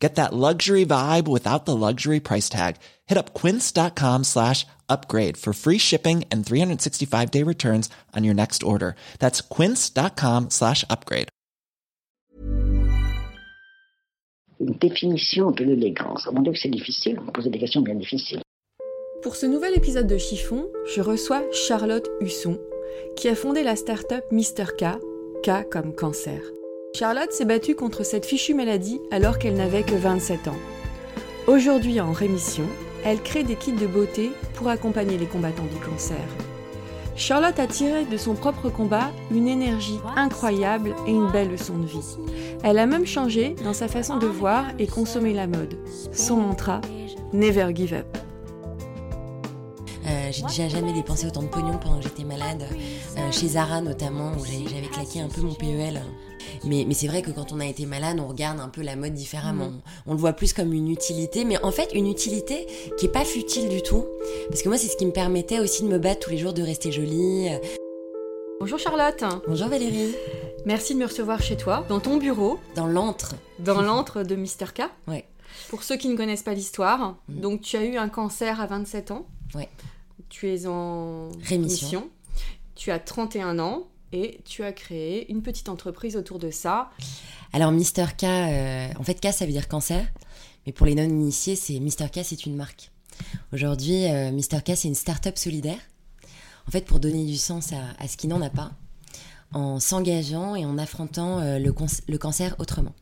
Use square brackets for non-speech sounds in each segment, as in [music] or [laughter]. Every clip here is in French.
Get that luxury vibe without the luxury price tag. Hit up quince.com slash upgrade for free shipping and 365 day returns on your next order. That's quince.com slash upgrade. Une définition de l'élégance. Mon Dieu, c'est difficile. Me posez des questions bien difficiles. Pour ce nouvel épisode de Chiffon, je reçois Charlotte Husson, qui a fondé la start-up Mr. K, K comme cancer. Charlotte s'est battue contre cette fichue maladie alors qu'elle n'avait que 27 ans. Aujourd'hui en rémission, elle crée des kits de beauté pour accompagner les combattants du cancer. Charlotte a tiré de son propre combat une énergie incroyable et une belle leçon de vie. Elle a même changé dans sa façon de voir et consommer la mode. Son mantra, Never Give Up. J'ai déjà jamais dépensé autant de pognon pendant que j'étais malade, euh, chez Zara notamment, où j'avais claqué un peu mon PEL. Mais, mais c'est vrai que quand on a été malade, on regarde un peu la mode différemment. Mm. On le voit plus comme une utilité, mais en fait une utilité qui est pas futile du tout. Parce que moi, c'est ce qui me permettait aussi de me battre tous les jours, de rester jolie. Bonjour Charlotte. Bonjour Valérie. Merci de me recevoir chez toi, dans ton bureau, Dans l'antre. dans l'antre de Mr. K. Ouais. Pour ceux qui ne connaissent pas l'histoire, Mm. donc tu as eu un cancer à 27 ans. Ouais. Tu es en Rémission. Tu as 31 ans et tu as créé une petite entreprise autour de ça. Alors Mister K, euh, en fait K ça veut dire cancer, mais pour les non-initiés, c'est Mister K c'est une marque. Aujourd'hui, euh, Mister K c'est une start-up solidaire. En fait, pour donner du sens à, à ce qui n'en a pas, en s'engageant et en affrontant euh, le cancer autrement.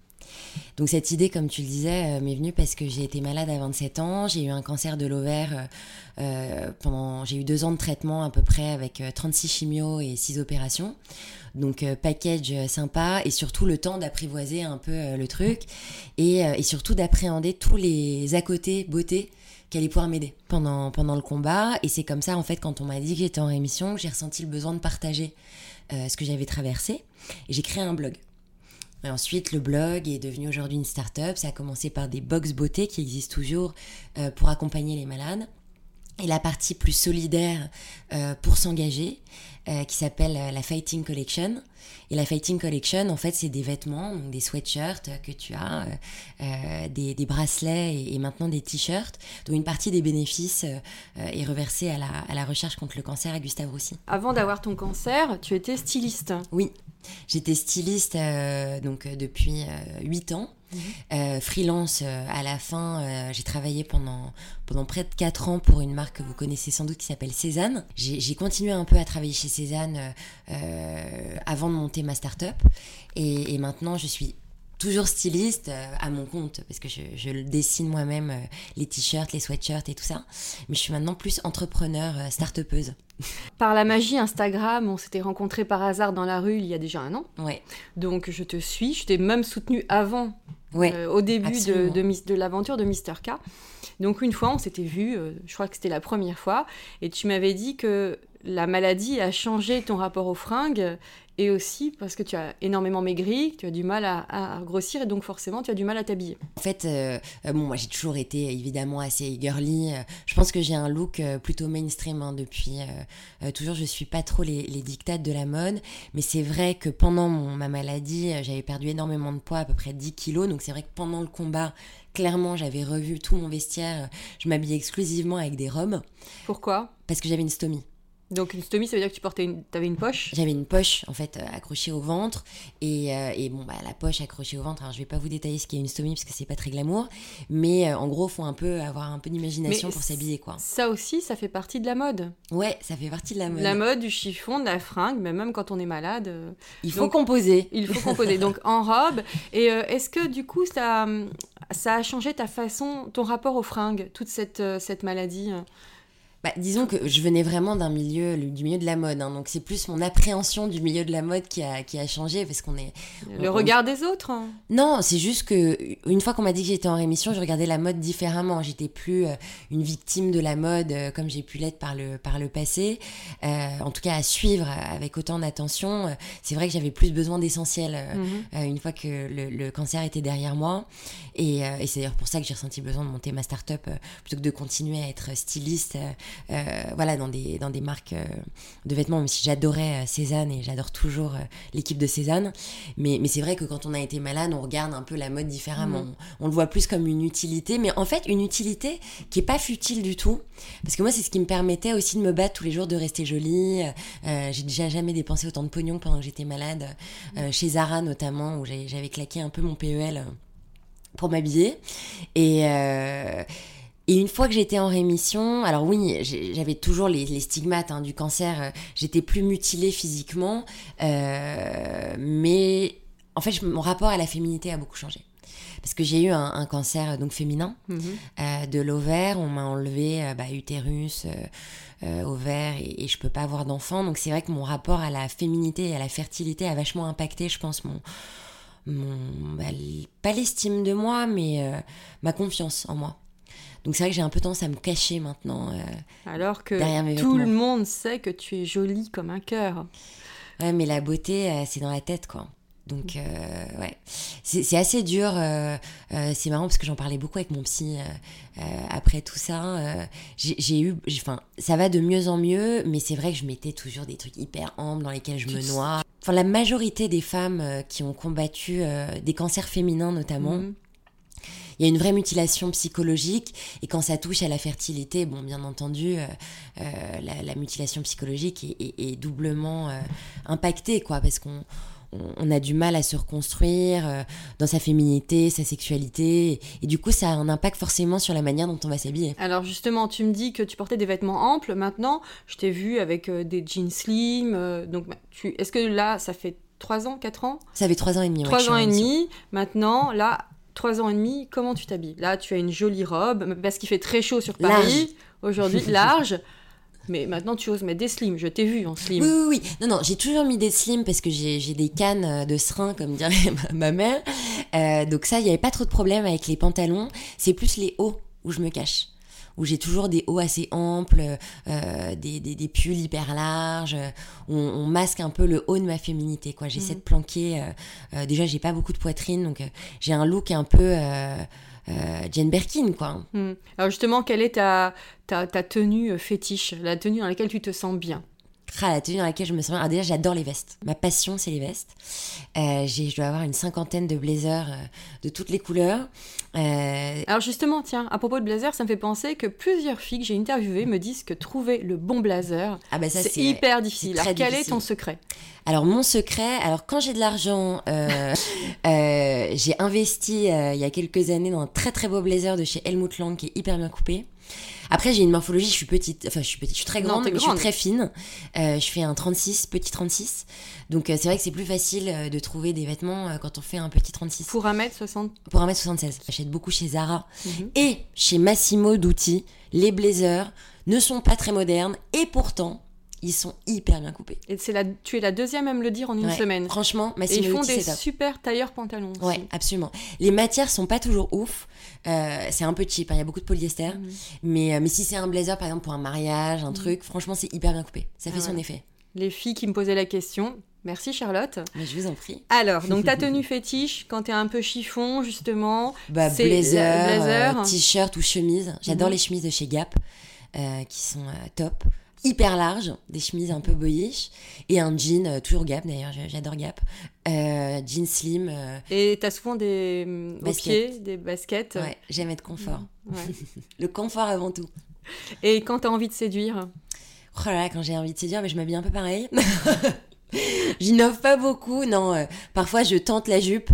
Donc cette idée, comme tu le disais, euh, m'est venue parce que j'ai été malade à 27 ans, j'ai eu un cancer de l'ovaire euh, euh, pendant, j'ai eu deux ans de traitement à peu près avec euh, 36 chimios et 6 opérations. Donc package sympa et surtout le temps d'apprivoiser un peu le truc et, surtout d'appréhender tous les à côté beauté qui allaient pouvoir m'aider pendant, pendant le combat. Et c'est comme ça, en fait, quand on m'a dit que j'étais en rémission, j'ai ressenti le besoin de partager ce que j'avais traversé. Et j'ai créé un blog. Ensuite, le blog est devenu aujourd'hui une start-up. Ça a commencé par des box beauté qui existent toujours euh, pour accompagner les malades. Et la partie plus solidaire euh, pour s'engager, euh, qui s'appelle euh, la Fighting Collection. Et la Fighting Collection, en fait, c'est des vêtements, donc des sweatshirts que tu as, euh, des, des bracelets et, et maintenant des t-shirts, dont une partie des bénéfices est reversée à la, à la recherche contre le cancer à Gustave Roussy. Avant d'avoir ton cancer, tu étais styliste. Oui, j'étais styliste donc depuis 8 ans. Euh, freelance euh, à la fin, euh, j'ai travaillé pendant, pendant près de 4 ans pour une marque que vous connaissez sans doute qui s'appelle Cézanne. J'ai continué un peu à travailler chez Cézanne avant de monter ma start-up et, et maintenant je suis toujours styliste euh, à mon compte parce que je, dessine moi-même euh, les t-shirts, les sweatshirts et tout ça. Mais je suis maintenant plus entrepreneur, euh, start-upeuse. Par la magie Instagram, on s'était rencontrés par hasard dans la rue il y a déjà un an. Ouais, Donc je te suis, je t'ai même soutenu avant, ouais. euh, au début de, absolument. de, Mis- de l'aventure de Mr. K. Donc une fois, on s'était vus, euh, je crois que c'était la première fois, et tu m'avais dit que la maladie a changé ton rapport aux fringues, et aussi parce que tu as énormément maigri, tu as du mal à, à grossir, et donc forcément tu as du mal à t'habiller. En fait, euh, euh, bon, moi j'ai toujours été évidemment assez girly. euh, je pense que j'ai un look euh, plutôt mainstream hein, depuis. euh, euh, toujours, je suis pas trop les, les dictates de la mode. Mais c'est vrai que pendant mon, ma maladie, euh, j'avais perdu énormément de poids, à peu près 10 kilos. Donc c'est vrai que pendant le combat, clairement, j'avais revu tout mon vestiaire. euh, Je m'habillais exclusivement avec des robes Pourquoi? Parce que j'avais une stomie. Donc une stomie, ça veut dire que tu portais une, avais une poche? J'avais une poche en fait euh, accrochée au ventre et, euh, et bon bah la poche accrochée au ventre. Alors je vais pas vous détailler ce qu'est une stomie parce que c'est pas très glamour, mais euh, en gros faut un peu avoir un peu d'imagination pour s'habiller quoi. Ça aussi, ça fait partie de la mode. Ouais, ça fait partie de la mode. La mode, du chiffon, de la fringue, mais même quand on est malade, euh, Il faut Donc- composer. il faut composer. [laughs] Donc en robe. Et est-ce que du coup, ça, ça a changé ta façon, ton rapport aux fringues, toute cette, cette maladie? Bah, disons que je venais vraiment d'un milieu, du milieu de la mode, hein. donc c'est plus mon appréhension du milieu de la mode qui a, qui a changé parce qu'on est. Le regard des autres hein. Non, c'est juste que une fois qu'on m'a dit que j'étais en rémission, je regardais la mode différemment. J'étais plus euh, une victime de la mode euh, comme j'ai pu l'être par le, par le passé. Euh, en tout cas, à suivre avec autant d'attention. c'est vrai que j'avais plus besoin d'essentiel mhm. une fois que le, le, cancer était derrière moi. Et, et c'est d'ailleurs pour ça que j'ai ressenti besoin de monter ma start-up plutôt que de continuer à être styliste voilà, dans des, dans des marques euh, de vêtements, même si j'adorais euh, Cézanne et j'adore toujours l'équipe de Cézanne. Mais, mais c'est vrai que quand on a été malade, on regarde un peu la mode différemment. Mm. On, le voit plus comme une utilité, mais en fait, une utilité qui est pas futile du tout. Parce que moi, c'est ce qui me permettait aussi de me battre tous les jours, de rester jolie. j'ai déjà jamais dépensé autant de pognon pendant que j'étais malade. chez Zara, notamment, où j'avais claqué un peu mon PEL pour m'habiller. Et. Et une fois que j'étais en rémission, alors oui, j'avais toujours les, stigmates hein, du cancer, euh, j'étais plus mutilée physiquement, euh, mais en fait, mon rapport à la féminité a beaucoup changé. Parce que j'ai eu un, cancer donc féminin mhm. euh, de l'ovaire, on m'a enlevé bah, utérus, ovaire, et, et, je peux pas avoir d'enfant. Donc c'est vrai que mon rapport à la féminité et à la fertilité a vachement impacté, je pense, mon, mon bah, pas l'estime de moi, mais ma confiance en moi. Donc c'est vrai que j'ai un peu tendance à me cacher maintenant. Euh, Alors que tout le monde sait que tu es jolie comme un cœur. Ouais, mais la beauté, euh, c'est dans la tête, quoi. Donc, euh, ouais, c'est assez dur. c'est marrant parce que j'en parlais beaucoup avec mon psy après tout ça. j'ai eu, enfin, ça va de mieux en mieux, mais c'est vrai que je mettais toujours des trucs hyper amples dans lesquels je me noie. Enfin, la majorité des femmes qui ont combattu des cancers féminins notamment. Mhm il y a une vraie mutilation psychologique. Et quand ça touche à la fertilité, bon, bien entendu, euh, euh, la, mutilation psychologique est, doublement euh, impactée, quoi, parce qu'on on a du mal à se reconstruire dans sa féminité, sa sexualité, et, du coup ça a un impact forcément sur la manière dont on va s'habiller. Alors justement, tu me dis que tu portais des vêtements amples, maintenant je t'ai vu avec des jeans slim, donc bah, tu... est-ce que là ça fait 3 ans, 4 ans? Ça fait 3 ans et demi. 3 ans et demi, maintenant là trois ans et demi, comment tu t'habilles? Là, tu as une jolie robe, parce qu'il fait très chaud sur Paris aujourd'hui, [laughs] large. Mais maintenant, tu oses mettre des slims. Je t'ai vu en slim. Oui, oui, oui. Non, non, j'ai toujours mis des slims parce que j'ai des cannes euh, de serin, comme dirait [laughs] ma, mère. Euh, donc ça, il n'y avait pas trop de problème avec les pantalons. C'est plus les hauts où je me cache où j'ai toujours des hauts assez amples, euh, des, des, des, pulls hyper larges, où on, masque un peu le haut de ma féminité. quoi. J'essaie mhm. de planquer. Euh, euh, déjà, j'ai pas beaucoup de poitrine, donc j'ai un look un peu. Jane Birkin, quoi. Mhm. Alors justement, quelle est ta, ta, ta tenue fétiche, la tenue dans laquelle tu te sens bien? Ah, la tenue dans laquelle je me sens bien. Alors déjà, j'adore les vestes. Ma passion, c'est les vestes. Euh, je dois avoir une cinquantaine de blazers euh, de toutes les couleurs. Euh, Alors justement, tiens, à propos de blazers, ça me fait penser que plusieurs filles que j'ai interviewées me disent que trouver le bon blazer, ah bah c'est hyper difficile. Alors quel est ton secret? Alors mon secret, alors quand j'ai de l'argent, [laughs] j'ai investi il y a quelques années dans un très très beau blazer de chez Helmut Lang qui est hyper bien coupé. Après, j'ai une morphologie, je suis petite, enfin, je suis petite, je suis très grande, mais je suis très fine. Euh, je fais un 36, petit 36. Donc, euh, c'est vrai que c'est plus facile euh, de trouver des vêtements quand on fait un petit 36. Pour 1m60 Pour 1m76. J'achète beaucoup chez Zara mhm. et chez Massimo Dutti. Les blazers ne sont pas très modernes et pourtant, ils sont hyper bien coupés. Et c'est la, tu es la deuxième à me le dire en une semaine. Franchement, Massimo Et ils font des super tailleurs pantalons. Ouais, absolument. Les matières sont pas toujours ouf. Euh, c'est un peu cheap, hein, il y a beaucoup de polyester. Mhm. Mais, euh, mais si c'est un blazer, par exemple, pour un mariage, un mhm. truc, franchement, c'est hyper bien coupé. Ça fait ah son effet. Les filles qui me posaient la question, Merci Charlotte. Mais je vous en prie. Alors, donc ta [laughs] tenue fétiche, quand t'es un peu chiffon, justement. Bah, blazer, blazer. t-shirt ou chemise. J'adore mhm. les chemises de chez Gap, euh, qui sont top hyper large, des chemises un peu boyish, et un jean, euh, toujours Gap d'ailleurs, j'adore Gap, euh, jean slim. Euh, et t'as souvent des pieds, des baskets Ouais, j'aime être confort. Mmh, [laughs] le confort avant tout. Et quand t'as envie de séduire Oh là là, quand j'ai envie de séduire, mais je m'habille un peu pareil. [laughs] J'innove pas beaucoup, non. parfois, je tente la jupe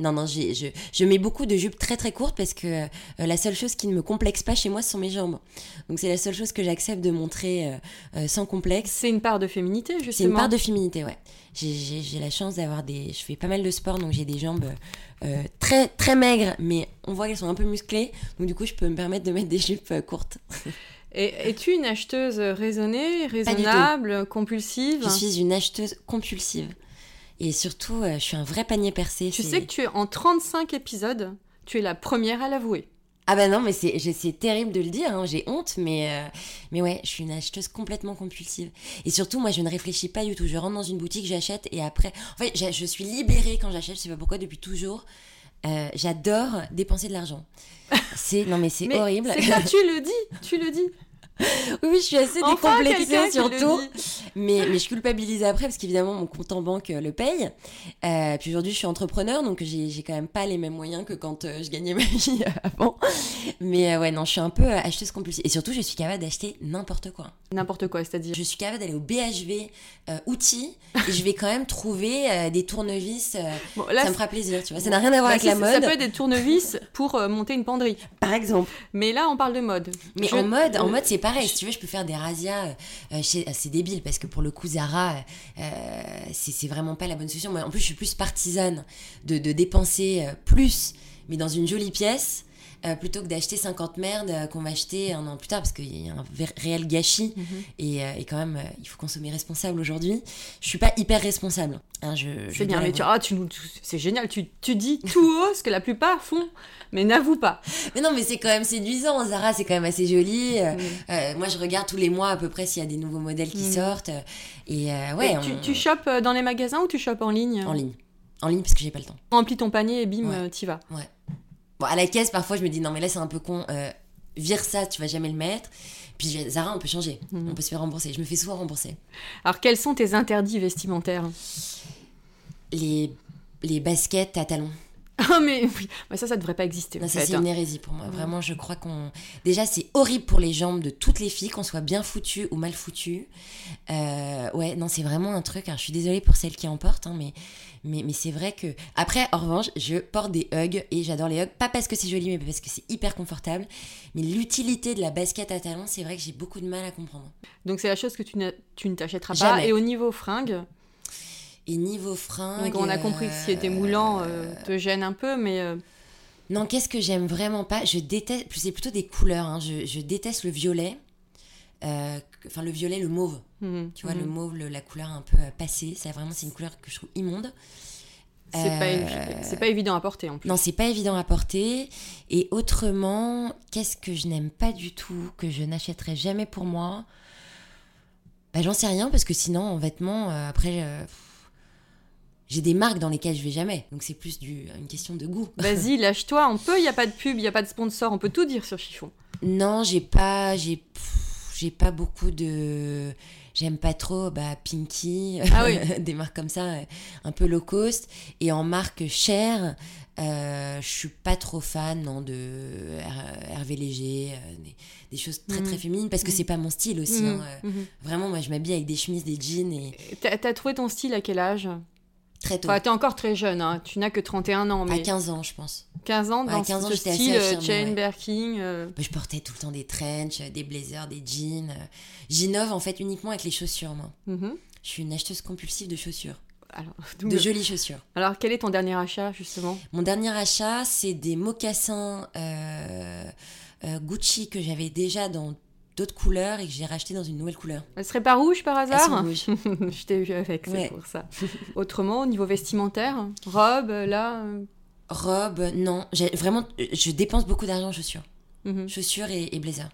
non, non, je, je, mets beaucoup de jupes très très courtes parce que euh, la seule chose qui ne me complexe pas chez moi, ce sont mes jambes. Donc c'est la seule chose que j'accepte de montrer euh, euh, sans complexe. C'est une part de féminité, justement. C'est une part de féminité, ouais. J'ai la chance d'avoir des... Je fais pas mal de sport, donc j'ai des jambes très très maigres, mais on voit qu'elles sont un peu musclées. Donc du coup, je peux me permettre de mettre des jupes courtes. [laughs] Et es-tu une acheteuse raisonnée, raisonnable, compulsive? Je suis une acheteuse compulsive. Et surtout, euh, je suis un vrai panier percé. Tu sais que tu es en 35 épisodes, tu es la première à l'avouer. Ah bah non, mais c'est terrible de le dire, hein, j'ai honte, mais, euh, mais ouais, je suis une acheteuse complètement compulsive. Et surtout, moi, je ne réfléchis pas du tout. Je rentre dans une boutique, j'achète, et après... En fait, je suis libérée quand j'achète, je sais pas pourquoi, depuis toujours. Euh, J'adore dépenser de l'argent. C'est non mais c'est horrible. C'est [laughs] tu le dis, tu le dis. Oui, je suis assez Enfin, décomplexée surtout. Mais, mais je culpabilise après parce qu'évidemment mon compte en banque euh, le paye. Euh, puis aujourd'hui je suis entrepreneur donc j'ai j'ai quand même pas les mêmes moyens que quand euh, je gagnais [laughs] ma vie avant. Mais euh, ouais non je suis un peu acheteuse compulsive. Et surtout je suis capable d'acheter n'importe quoi. N'importe quoi, c'est-à-dire. Je suis capable d'aller au BHV outils et je vais quand même trouver des tournevis. [laughs] Bon, là, ça me fera plaisir tu vois. Ça n'a rien à voir bah, avec la mode Ça peut être des tournevis pour monter une penderie. par exemple. Mais là, on parle de mode. Mais Je- en mode, en mode c'est pareil. Si tu veux, je peux faire des razzias. euh, euh, euh, c'est débile parce que pour le coup, Zara, euh, c'est vraiment pas la bonne solution. Moi, en plus, je suis plus partisane de, dépenser plus, mais dans une jolie pièce. Euh, plutôt que d'acheter 50 merdes euh, qu'on va acheter un an plus tard parce qu'il y a un réel gâchis Mhm. et, euh, et quand même il faut consommer responsable aujourd'hui je suis pas hyper responsable hein, je, je C'est bien, mais tu, ah, tu nous, tu- c'est génial. Tu, tu dis tout haut ce que la plupart font, mais n'avoue pas. mais non mais c'est quand même séduisant Zara c'est quand même assez joli Mm. Moi, je regarde tous les mois à peu près s'il y a des nouveaux modèles qui Mm. sortent. Et ouais, Et on- tu, tu chopes dans les magasins ou tu chopes en ligne? En ligne. En ligne parce que j'ai pas le temps. Remplis ton panier et bim, Ouais. t'y vas. Bon, à la caisse, parfois, je me dis non, mais là, c'est un peu con. euh, vire ça, tu vas jamais le mettre. Puis Zara, on peut changer. Mhm. On peut se faire rembourser. Je me fais souvent rembourser. Alors, quels sont tes interdits vestimentaires? Les, les baskets à talons. Ah, mais oui, mais ça, ça devrait pas exister. Non, en ça, fait, c'est hein. une hérésie pour moi. Vraiment, je crois qu'on. Déjà, c'est horrible pour les jambes de toutes les filles, qu'on soit bien foutu ou mal foutu. Euh, ouais, non, c'est vraiment un truc. alors, je suis désolée pour celles qui en portent, hein, mais, mais, mais c'est vrai que. Après, en revanche, je porte des hugs et j'adore les hugs. Pas parce que c'est joli, mais parce que c'est hyper confortable. Mais l'utilité de la basket à talons, c'est vrai que j'ai beaucoup de mal à comprendre. Donc, c'est la chose que tu, ne- tu ne t'achèteras pas. Jamais. Et au niveau fringues, Et niveau fringues. donc on a compris que si était moulant euh, euh, te gêne un peu, mais euh, Non, qu'est-ce que j'aime vraiment pas Je déteste, c'est plutôt des couleurs. hein. Je, je déteste le violet. Enfin, le violet, le mauve. mhm, Tu vois, mhm. le mauve, le- la couleur un peu passée. C'est vraiment, c'est une couleur que je trouve immonde. c'est pas, Euh, c'est pas évident à porter en plus. Non, c'est pas évident à porter. Et autrement, qu'est-ce que je n'aime pas du tout, que je n'achèterai jamais pour moi? Bah, j'en sais rien, parce que sinon, en vêtements, euh, après, euh, j'ai des marques dans lesquelles je vais jamais. Donc, c'est plus du, une question de goût. [laughs] Vas-y, lâche-toi, on peut, il n'y a pas de pub, il n'y a pas de sponsor, on peut tout dire sur Chiffon. Non, j'ai pas, j'ai, j'ai pas beaucoup de, j'aime pas trop, bah Pinky, Ah oui. [laughs] des marques comme ça, euh, un peu low cost, et en marque chère, euh, je suis pas trop fan non de R- Hervé Léger, euh, des, des choses très très Mhm. féminines parce que Mhm. c'est pas mon style aussi. hein, euh, Mhm, mhm. Vraiment, moi je m'habille avec des chemises, des jeans et t'as trouvé ton style à quel âge? Très tôt. Enfin, t'es encore très jeune, hein. tu n'as que 31 ans, À mais 15 ans, je pense. 15 ans Ouais, dans 15 ans, ce style, euh, affirmée, chain ouais. Birkin. euh, Bah, je portais tout le temps des trench, des blazers, des jeans. euh. J'innove en fait uniquement avec les chaussures, moi. mhm. Je suis une acheteuse compulsive de chaussures, Alors, [laughs] de jolies chaussures. alors, quel est ton dernier achat, justement? Mon dernier achat, c'est des mocassins euh, euh, Gucci que j'avais déjà dans d'autres couleurs et que j'ai racheté dans une nouvelle couleur. Elle serait pas rouge par Elles sont hasard rouges. [laughs] Je t'ai vu avec, c'est Ouais. pour ça. Autrement, au niveau vestimentaire, robe, là. euh, Robe, non. J'ai vraiment, je dépense beaucoup d'argent en chaussures, mhm. chaussures et, et blazers.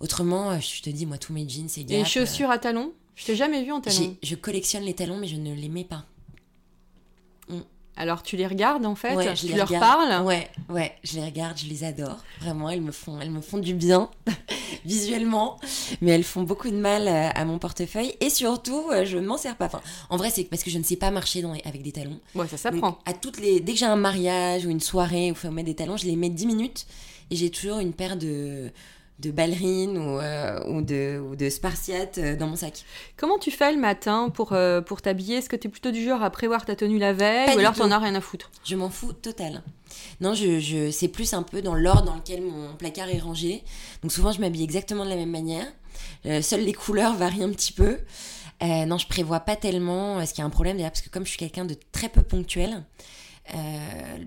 Autrement, euh, je te dis, moi, tous mes jeans, c'est Et Gap. les chaussures à talons? Je t'ai jamais vu en euh, talons. Je collectionne les talons, mais je ne les mets pas. Alors, tu les regardes, en fait Ouais, je Tu les leur regarde. parles Ouais, ouais, je les regarde, je les adore. Vraiment, elles me font, elles me font du bien [laughs] visuellement, mais elles font beaucoup de mal euh, à mon portefeuille et surtout, euh, je ne m'en sers pas. Enfin, en vrai, c'est parce que je ne sais pas marcher dans avec des talons. Ouais, ça s'apprend. à toutes les, dès que j'ai un mariage ou une soirée où il faut mettre des talons, je les mets 10 minutes et j'ai toujours une paire de de ballerines ou, euh, ou de, ou de spartiates euh, dans mon sac. Comment tu fais le matin pour, euh, pour t'habiller? Est-ce que tu es plutôt du genre à prévoir ta tenue la veille Pas ou alors t'en as rien à foutre? Je m'en fous total. Non, je, je, c'est plus un peu dans l'ordre dans lequel mon placard est rangé. Donc souvent, je m'habille exactement de la même manière. Euh, seules les couleurs varient un petit peu. Non, je prévois pas tellement. Ce qui est un problème d'ailleurs, parce que comme je suis quelqu'un de très peu ponctuel,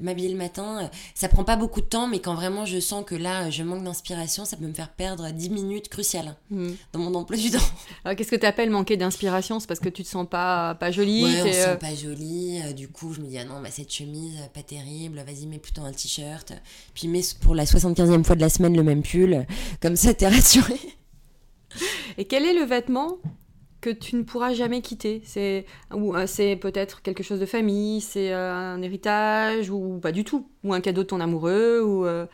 m'habiller le matin, euh, ça prend pas beaucoup de temps, mais quand vraiment je sens que là, je manque d'inspiration, ça peut me faire perdre 10 minutes cruciales Hmm. dans mon emploi du temps. Alors, [laughs] qu'est-ce que tu appelles manquer d'inspiration? C'est parce que tu te sens pas, pas jolie Ouais, on se euh, sent pas jolie. euh, du coup, je me dis, ah non, bah, cette chemise, euh, pas terrible. Vas-y, mets plutôt un t-shirt. Puis mets pour la 75e fois de la semaine le même pull. Comme ça, t'es rassurée. Et quel est le vêtement que tu ne pourras jamais quitter C'est ou euh, c'est peut-être quelque chose de famille, c'est euh, un héritage ou pas du tout, ou un cadeau de ton amoureux ou euh,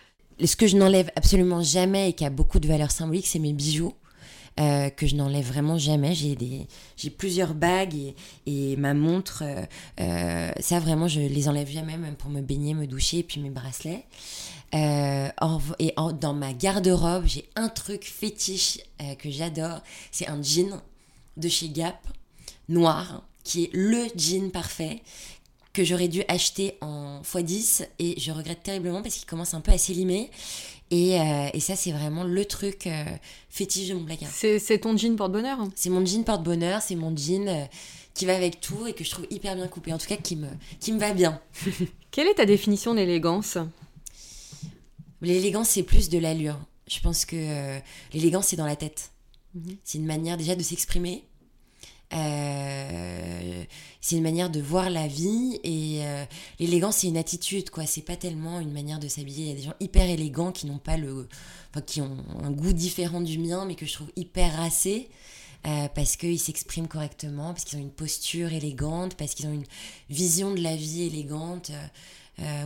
Ce que je n'enlève absolument jamais et qui a beaucoup de valeur symbolique, c'est mes bijoux. que je n'enlève vraiment jamais. J'ai des, j'ai plusieurs bagues et, ma montre. ça vraiment, je les enlève jamais, même pour me baigner, me doucher, et puis mes bracelets. En- et dans ma garde-robe, j'ai un truc fétiche que j'adore. C'est un jean de chez Gap, noir, qui est le jean parfait que j'aurais dû acheter en x10 et je regrette terriblement parce qu'il commence un peu à s'élimer. Et, euh, et ça, c'est vraiment le truc euh, fétiche de mon placard. c'est, ton jean porte-bonheur C'est mon jean porte-bonheur, c'est mon jean euh, qui va avec tout et que je trouve hyper bien coupé. En tout cas, qui me, qui me va bien. [laughs] Quelle est ta définition d'élégance L'élégance, c'est plus de l'allure. Je pense que l'élégance, c'est dans la tête. Mhm. C'est une manière déjà de s'exprimer. Euh, c'est une manière de voir la vie et euh, l'élégance c'est une attitude quoi. C'est pas tellement une manière de s'habiller. Il y a des gens hyper élégants qui n'ont pas le qui ont un goût différent du mien mais que je trouve hyper racé euh, parce qu'ils s'expriment correctement parce qu'ils ont une posture élégante parce qu'ils ont une vision de la vie élégante.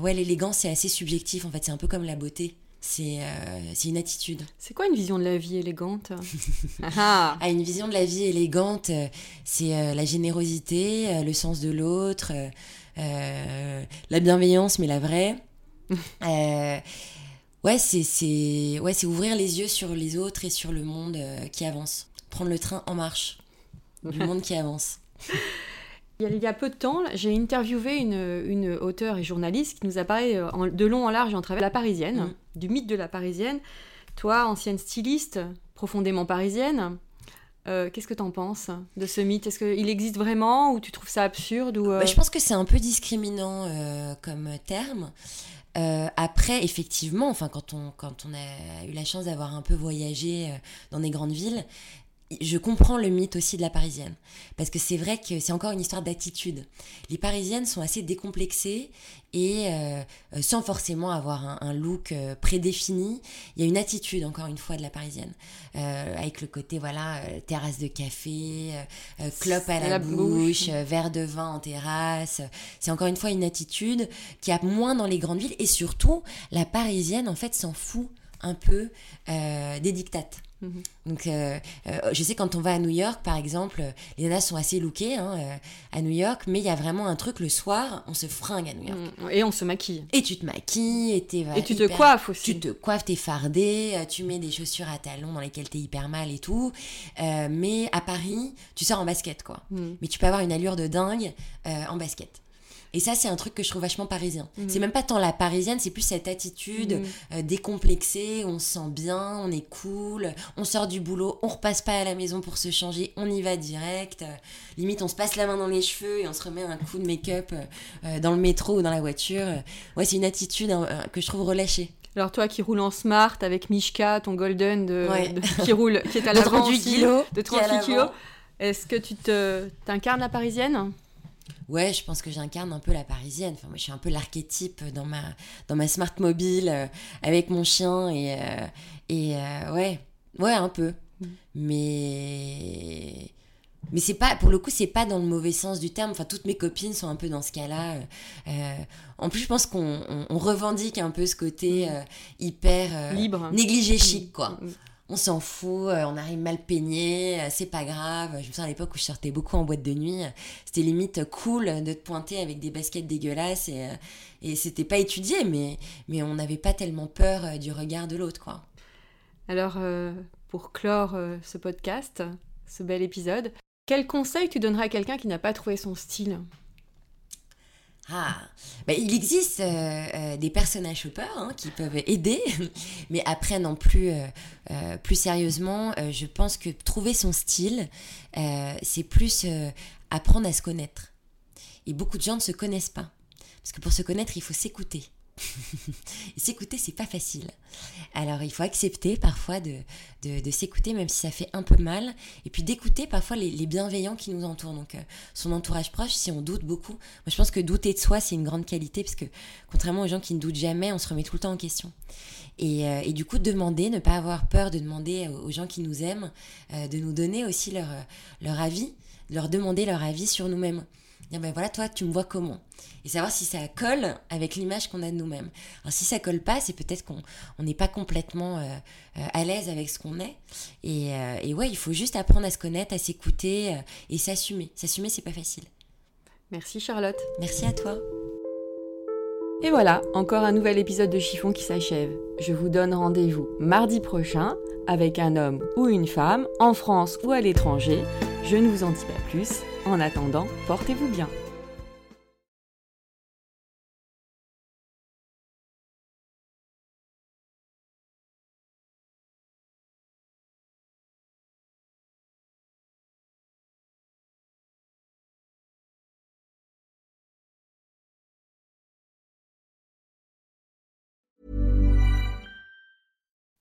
Ouais l'élégance c'est assez subjectif en fait. C'est un peu comme la beauté c'est euh, c'est une attitude C'est quoi une vision de la vie élégante [laughs] Ah ah. ah, une vision de la vie élégante, euh, c'est euh, la générosité, euh, le sens de l'autre, la bienveillance, mais la vraie. [laughs] Ouais, c'est ouais, c'est ouvrir les yeux sur les autres et sur le monde qui avance. Prendre le train en marche du [laughs] monde qui avance. Il y a- peu de temps, j'ai interviewé une, une auteure et journaliste qui nous a parlé euh, en- de long en large en travers de la Parisienne, Mm. du mythe de la Parisienne. Toi, ancienne styliste, profondément parisienne, euh, qu'est-ce que t'en penses de ce mythe? Est-ce qu'il existe vraiment ou tu trouves ça absurde ou, euh, Bah, je pense que c'est un peu discriminant euh, comme terme. Après, effectivement, enfin, quand on, quand on a eu la chance d'avoir un peu voyagé dans des grandes villes, je comprends le mythe aussi de la parisienne. Parce que c'est vrai que c'est encore une histoire d'attitude. Les parisiennes sont assez décomplexées et euh, euh, sans forcément avoir un, un look euh, prédéfini, il y a une attitude, encore une fois, de la parisienne. Euh, avec le côté, voilà, terrasse de café, clope à la, La bouche, bouche. verre de vin en terrasse. C'est encore une fois une attitude qui a moins dans les grandes villes. Et surtout, la parisienne, en fait, s'en fout un peu des dictates. Mhm. Donc, euh, euh, je sais quand on va à New York, par exemple, les nanas sont assez lookées hein, euh, à New York, mais il y a vraiment un truc le soir, on se fringue à New York. Mm, Et on se maquille. Et tu te maquilles, et Et tu te coiffes aussi. tu te coiffes, t'es fardé, euh, tu mets des chaussures à talons dans lesquelles t'es hyper mal et tout. Mais à Paris, tu sors en basket, quoi. Mm. Mais tu peux avoir une allure de dingue en basket. Et ça, c'est un truc que je trouve vachement parisien. Mhm. C'est même pas tant la parisienne, c'est plus cette attitude Mhm. euh, décomplexée, on se sent bien, on est cool, on sort du boulot, on repasse pas à la maison pour se changer, on y va direct. Euh, limite, on se passe la main dans les cheveux et on se remet un coup de make-up euh, euh, dans le métro ou dans la voiture. Ouais, c'est une attitude hein, que je trouve relâchée. Alors toi qui roules en smart avec Mishka, ton golden de, Ouais. de- qui roule, qui est à l'avant [laughs] 38 aussi, kilos, de qui est à 38 kilos, est-ce que tu te t'incarnes la parisienne? Ouais, je pense que j'incarne un peu la parisienne. Enfin, moi, je suis un peu l'archétype dans ma, dans ma smart mobile euh, avec mon chien et, euh, et euh, ouais, ouais, un peu. Mais mais c'est pas, pour le coup, c'est pas dans le mauvais sens du terme. Enfin, toutes mes copines sont un peu dans ce cas-là. Euh, en plus, je pense qu'on on- on revendique un peu ce côté euh, hyper euh, Libre. négligé chic, quoi Mm. On s'en fout, euh, on arrive mal peigné, euh, c'est pas grave. Je me souviens à l'époque où je sortais beaucoup en boîte de nuit, c'était limite cool de te pointer avec des baskets dégueulasses et, euh, et c'était pas étudié, mais, on n'avait pas tellement peur du regard de l'autre, quoi. Alors, pour clore ce podcast, ce bel épisode, quel conseil tu donnerais à quelqu'un qui n'a pas trouvé son style? Ah, bah, il existe euh, euh, des personnages shoppers hein, qui peuvent aider, [laughs] mais après non plus, euh, plus sérieusement, je pense que trouver son style, c'est plus apprendre à se connaître. Et beaucoup de gens ne se connaissent pas. Parce que pour se connaître, il faut s'écouter. [laughs] s'écouter, c'est pas facile. Alors il faut accepter parfois de, de, s'écouter, même si ça fait un peu mal, et puis d'écouter parfois les, bienveillants qui nous entourent. Donc euh, son entourage proche, si on doute beaucoup, moi je pense que douter de soi, c'est une grande qualité, parce que contrairement aux gens qui ne doutent jamais, on se remet tout le temps en question. Et, euh, du coup, demander, ne pas avoir peur de demander aux gens qui nous aiment, euh, de nous donner aussi leur, leur avis, leur demander leur avis sur nous-mêmes. Dire, ben voilà, toi, tu me vois comment? Et savoir si ça colle avec l'image qu'on a de nous-mêmes. Alors, si ça colle pas, c'est peut-être qu'on n'est pas complètement euh, euh, à l'aise avec ce qu'on est. Et, euh, et, ouais, il faut juste apprendre à se connaître, à s'écouter et s'assumer. S'assumer, c'est pas facile. Merci Charlotte. Merci à toi. Et voilà, encore un nouvel épisode de Chiffon qui s'achève. Je vous donne rendez-vous mardi prochain avec un homme ou une femme, en France ou à l'étranger. Je ne vous en dis pas plus. En attendant, portez-vous bien.